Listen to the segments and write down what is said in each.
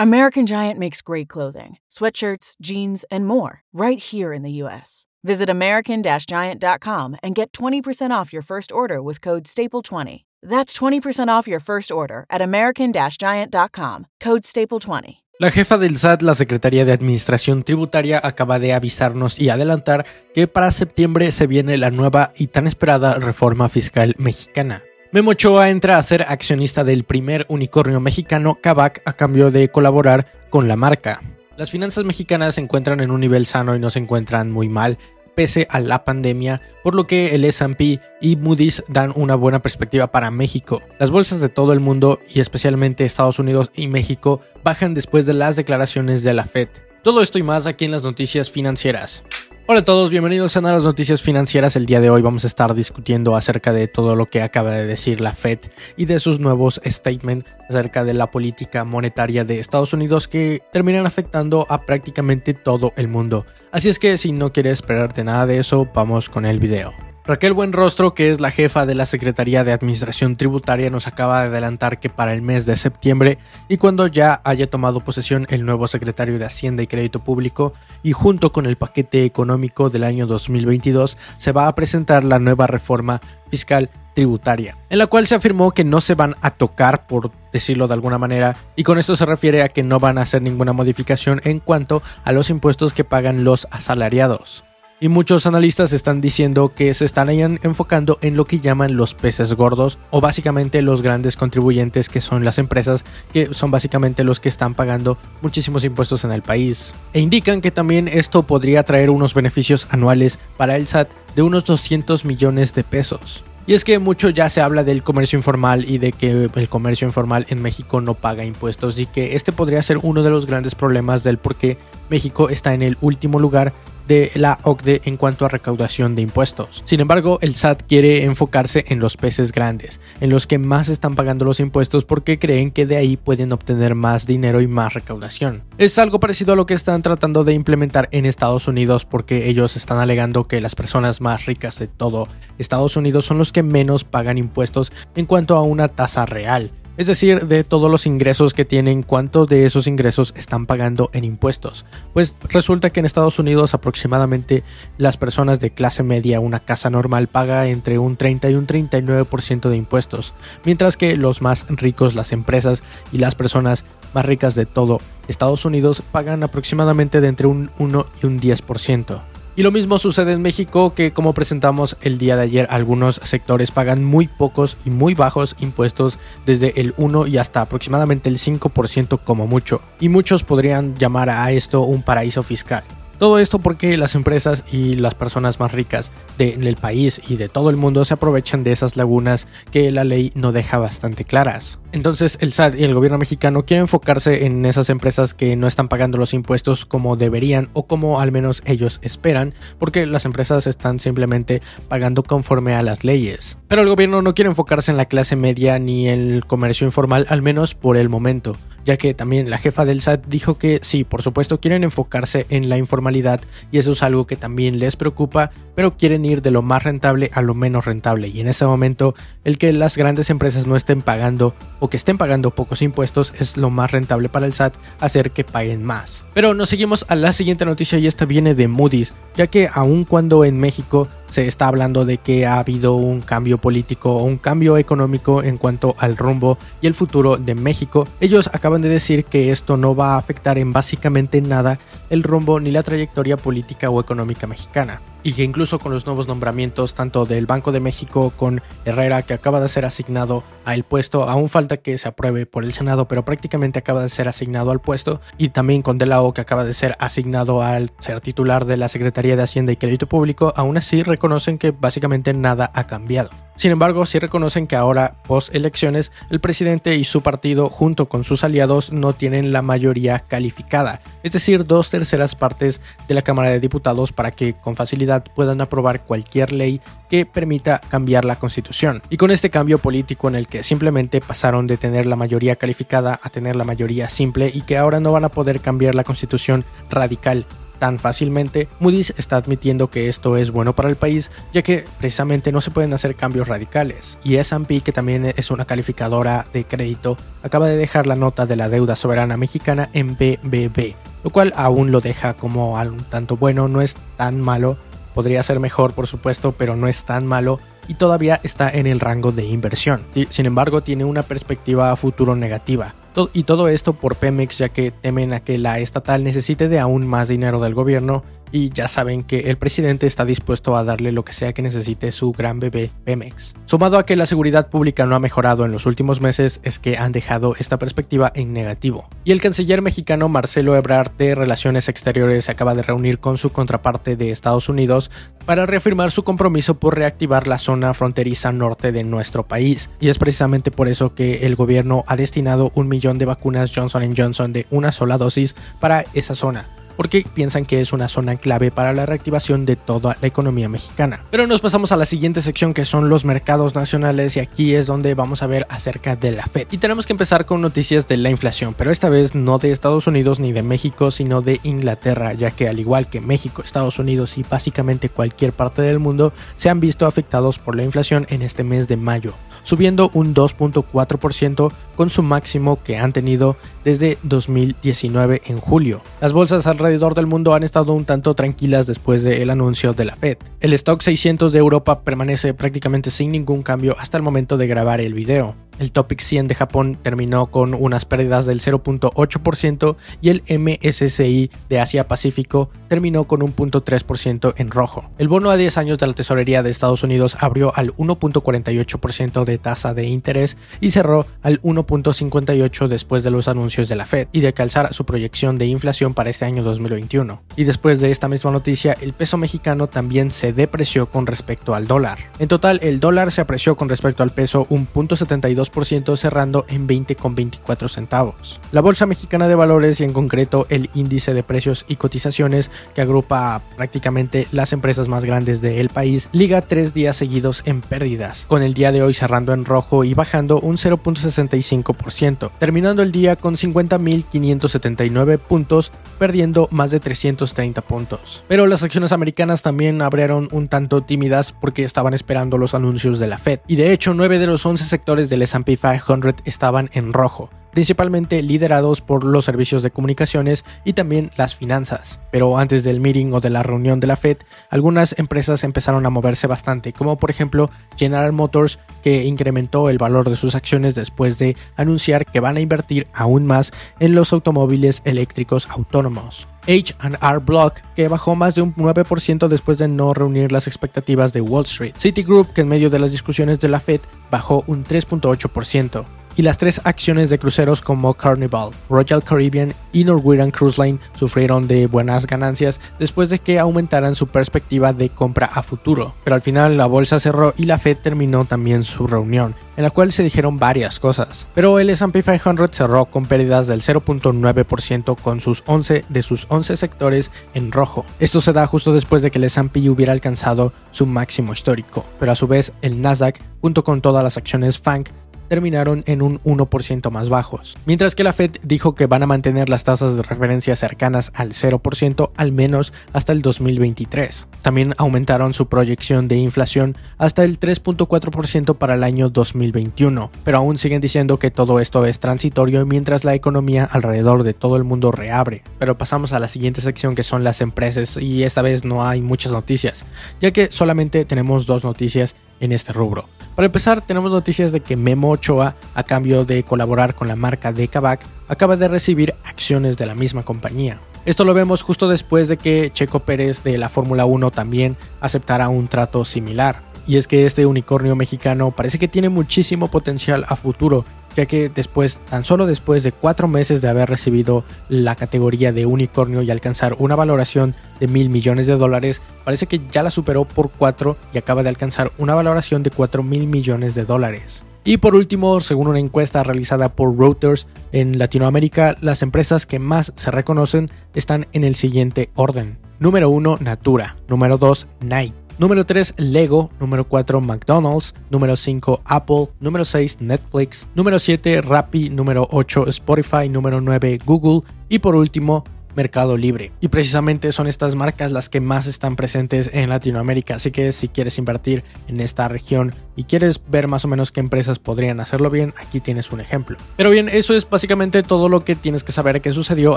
American Giant makes great clothing, sweatshirts, jeans, and more right here in the U.S. Visit American Giant.com and get 20% off your first order with code STAPLE20. That's 20% off your first order at American Giant.com, code STAPLE20. La jefa del SAT, la Secretaría de Administración Tributaria, acaba de avisarnos y adelantar que para septiembre se viene la nueva y tan esperada reforma fiscal mexicana. Memo Ochoa entra a ser accionista del primer unicornio mexicano Kavak a cambio de colaborar con la marca. Las finanzas mexicanas se encuentran en un nivel sano y no se encuentran muy mal, pese a la pandemia, por lo que el SP y Moody's dan una buena perspectiva para México. Las bolsas de todo el mundo y especialmente Estados Unidos y México bajan después de las declaraciones de la Fed. Todo esto y más aquí en las noticias financieras. Hola a todos, bienvenidos a las noticias financieras. El día de hoy vamos a estar discutiendo acerca de todo lo que acaba de decir la Fed y de sus nuevos statements acerca de la política monetaria de Estados Unidos que terminan afectando a prácticamente todo el mundo. Así es que si no quieres esperarte nada de eso, vamos con el video. Raquel Buenrostro, que es la jefa de la Secretaría de Administración Tributaria, nos acaba de adelantar que para el mes de septiembre y cuando ya haya tomado posesión el nuevo secretario de Hacienda y Crédito Público y junto con el paquete económico del año 2022 se va a presentar la nueva reforma fiscal tributaria, en la cual se afirmó que no se van a tocar, por decirlo de alguna manera, y con esto se refiere a que no van a hacer ninguna modificación en cuanto a los impuestos que pagan los asalariados y muchos analistas están diciendo que se están enfocando en lo que llaman los peces gordos o básicamente los grandes contribuyentes que son las empresas que son básicamente los que están pagando muchísimos impuestos en el país. E indican que también esto podría traer unos beneficios anuales para el SAT de unos 200 millones de pesos. Y es que mucho ya se habla del comercio informal y de que el comercio informal en México no paga impuestos y que este podría ser uno de los grandes problemas del por qué México está en el último lugar de la OCDE en cuanto a recaudación de impuestos. Sin embargo, el SAT quiere enfocarse en los peces grandes, en los que más están pagando los impuestos porque creen que de ahí pueden obtener más dinero y más recaudación. Es algo parecido a lo que están tratando de implementar en Estados Unidos porque ellos están alegando que las personas más ricas de todo Estados Unidos son los que menos pagan impuestos en cuanto a una tasa real es decir, de todos los ingresos que tienen, cuántos de esos ingresos están pagando en impuestos. Pues resulta que en Estados Unidos aproximadamente las personas de clase media, una casa normal, paga entre un 30 y un 39% de impuestos, mientras que los más ricos, las empresas y las personas más ricas de todo Estados Unidos pagan aproximadamente de entre un 1 y un 10%. Y lo mismo sucede en México que como presentamos el día de ayer, algunos sectores pagan muy pocos y muy bajos impuestos desde el 1 y hasta aproximadamente el 5% como mucho. Y muchos podrían llamar a esto un paraíso fiscal. Todo esto porque las empresas y las personas más ricas del país y de todo el mundo se aprovechan de esas lagunas que la ley no deja bastante claras. Entonces el SAT y el gobierno mexicano quieren enfocarse en esas empresas que no están pagando los impuestos como deberían o como al menos ellos esperan, porque las empresas están simplemente pagando conforme a las leyes. Pero el gobierno no quiere enfocarse en la clase media ni en el comercio informal, al menos por el momento ya que también la jefa del SAT dijo que sí, por supuesto quieren enfocarse en la informalidad y eso es algo que también les preocupa, pero quieren ir de lo más rentable a lo menos rentable y en ese momento el que las grandes empresas no estén pagando o que estén pagando pocos impuestos es lo más rentable para el SAT hacer que paguen más. Pero nos seguimos a la siguiente noticia y esta viene de Moody's, ya que aun cuando en México se está hablando de que ha habido un cambio político o un cambio económico en cuanto al rumbo y el futuro de México. Ellos acaban de decir que esto no va a afectar en básicamente nada el rumbo ni la trayectoria política o económica mexicana y que incluso con los nuevos nombramientos tanto del Banco de México con Herrera que acaba de ser asignado al puesto, aún falta que se apruebe por el Senado, pero prácticamente acaba de ser asignado al puesto y también con Delao que acaba de ser asignado al ser titular de la Secretaría de Hacienda y Crédito Público, aún así reconocen que básicamente nada ha cambiado. Sin embargo, sí reconocen que ahora, post elecciones, el presidente y su partido, junto con sus aliados, no tienen la mayoría calificada, es decir, dos terceras partes de la Cámara de Diputados para que con facilidad puedan aprobar cualquier ley que permita cambiar la constitución. Y con este cambio político en el que simplemente pasaron de tener la mayoría calificada a tener la mayoría simple y que ahora no van a poder cambiar la constitución radical tan fácilmente, Moody's está admitiendo que esto es bueno para el país, ya que precisamente no se pueden hacer cambios radicales. Y S&P, que también es una calificadora de crédito, acaba de dejar la nota de la deuda soberana mexicana en BBB, lo cual aún lo deja como un tanto bueno, no es tan malo, podría ser mejor por supuesto, pero no es tan malo y todavía está en el rango de inversión. Sin embargo, tiene una perspectiva a futuro negativa. Y todo esto por Pemex ya que temen a que la estatal necesite de aún más dinero del gobierno y ya saben que el presidente está dispuesto a darle lo que sea que necesite su gran bebé Pemex. Sumado a que la seguridad pública no ha mejorado en los últimos meses es que han dejado esta perspectiva en negativo. Y el canciller mexicano Marcelo Ebrard de Relaciones Exteriores se acaba de reunir con su contraparte de Estados Unidos para reafirmar su compromiso por reactivar la zona fronteriza norte de nuestro país. Y es precisamente por eso que el gobierno ha destinado un millón de vacunas Johnson Johnson de una sola dosis para esa zona porque piensan que es una zona clave para la reactivación de toda la economía mexicana. Pero nos pasamos a la siguiente sección que son los mercados nacionales y aquí es donde vamos a ver acerca de la Fed. Y tenemos que empezar con noticias de la inflación, pero esta vez no de Estados Unidos ni de México, sino de Inglaterra, ya que al igual que México, Estados Unidos y básicamente cualquier parte del mundo, se han visto afectados por la inflación en este mes de mayo subiendo un 2.4% con su máximo que han tenido desde 2019 en julio. Las bolsas alrededor del mundo han estado un tanto tranquilas después del anuncio de la Fed. El stock 600 de Europa permanece prácticamente sin ningún cambio hasta el momento de grabar el video. El Topic 100 de Japón terminó con unas pérdidas del 0.8% y el MSCI de Asia Pacífico terminó con un 0.3% en rojo. El bono a 10 años de la tesorería de Estados Unidos abrió al 1.48% de tasa de interés y cerró al 1.58 después de los anuncios de la Fed y de calzar su proyección de inflación para este año 2021. Y después de esta misma noticia, el peso mexicano también se depreció con respecto al dólar. En total, el dólar se apreció con respecto al peso un 0.72 cerrando en 20,24 centavos. La Bolsa Mexicana de Valores y en concreto el índice de precios y cotizaciones que agrupa prácticamente las empresas más grandes del país liga tres días seguidos en pérdidas, con el día de hoy cerrando en rojo y bajando un 0.65%, terminando el día con 50.579 puntos, perdiendo más de 330 puntos. Pero las acciones americanas también abrieron un tanto tímidas porque estaban esperando los anuncios de la Fed, y de hecho 9 de los 11 sectores del S&P S&P 500 estaban en rojo, principalmente liderados por los servicios de comunicaciones y también las finanzas. Pero antes del meeting o de la reunión de la Fed, algunas empresas empezaron a moverse bastante, como por ejemplo General Motors, que incrementó el valor de sus acciones después de anunciar que van a invertir aún más en los automóviles eléctricos autónomos. H&R Block, que bajó más de un 9% después de no reunir las expectativas de Wall Street. Citigroup, que en medio de las discusiones de la Fed, bajó un 3.8% y las tres acciones de cruceros como Carnival, Royal Caribbean y Norwegian Cruise Line sufrieron de buenas ganancias después de que aumentaran su perspectiva de compra a futuro. Pero al final la bolsa cerró y la Fed terminó también su reunión, en la cual se dijeron varias cosas. Pero el S&P 500 cerró con pérdidas del 0.9% con sus 11 de sus 11 sectores en rojo. Esto se da justo después de que el S&P hubiera alcanzado su máximo histórico, pero a su vez el Nasdaq, junto con todas las acciones FANG, terminaron en un 1% más bajos. Mientras que la Fed dijo que van a mantener las tasas de referencia cercanas al 0% al menos hasta el 2023. También aumentaron su proyección de inflación hasta el 3.4% para el año 2021, pero aún siguen diciendo que todo esto es transitorio mientras la economía alrededor de todo el mundo reabre. Pero pasamos a la siguiente sección que son las empresas y esta vez no hay muchas noticias, ya que solamente tenemos dos noticias en este rubro. Para empezar, tenemos noticias de que Memo Ochoa, a cambio de colaborar con la marca de Kavak, acaba de recibir acciones de la misma compañía. Esto lo vemos justo después de que Checo Pérez de la Fórmula 1 también aceptara un trato similar. Y es que este unicornio mexicano parece que tiene muchísimo potencial a futuro ya que después, tan solo después de cuatro meses de haber recibido la categoría de unicornio y alcanzar una valoración de mil millones de dólares, parece que ya la superó por cuatro y acaba de alcanzar una valoración de cuatro mil millones de dólares. Y por último, según una encuesta realizada por Reuters, en Latinoamérica las empresas que más se reconocen están en el siguiente orden. Número 1, Natura. Número 2, Nike. Número 3, Lego. Número 4, McDonald's. Número 5, Apple. Número 6, Netflix. Número 7, Rappi. Número 8, Spotify. Número 9, Google. Y por último, Mercado Libre. Y precisamente son estas marcas las que más están presentes en Latinoamérica. Así que si quieres invertir en esta región y quieres ver más o menos qué empresas podrían hacerlo bien, aquí tienes un ejemplo. Pero bien, eso es básicamente todo lo que tienes que saber que sucedió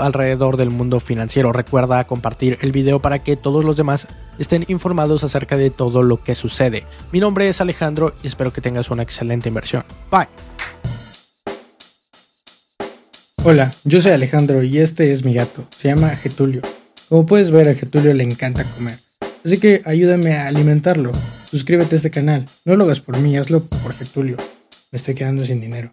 alrededor del mundo financiero. Recuerda compartir el video para que todos los demás estén informados acerca de todo lo que sucede. Mi nombre es Alejandro y espero que tengas una excelente inversión. Bye. Hola, yo soy Alejandro y este es mi gato. Se llama Getulio. Como puedes ver, a Getulio le encanta comer. Así que ayúdame a alimentarlo. Suscríbete a este canal. No lo hagas por mí, hazlo por Getulio. Me estoy quedando sin dinero.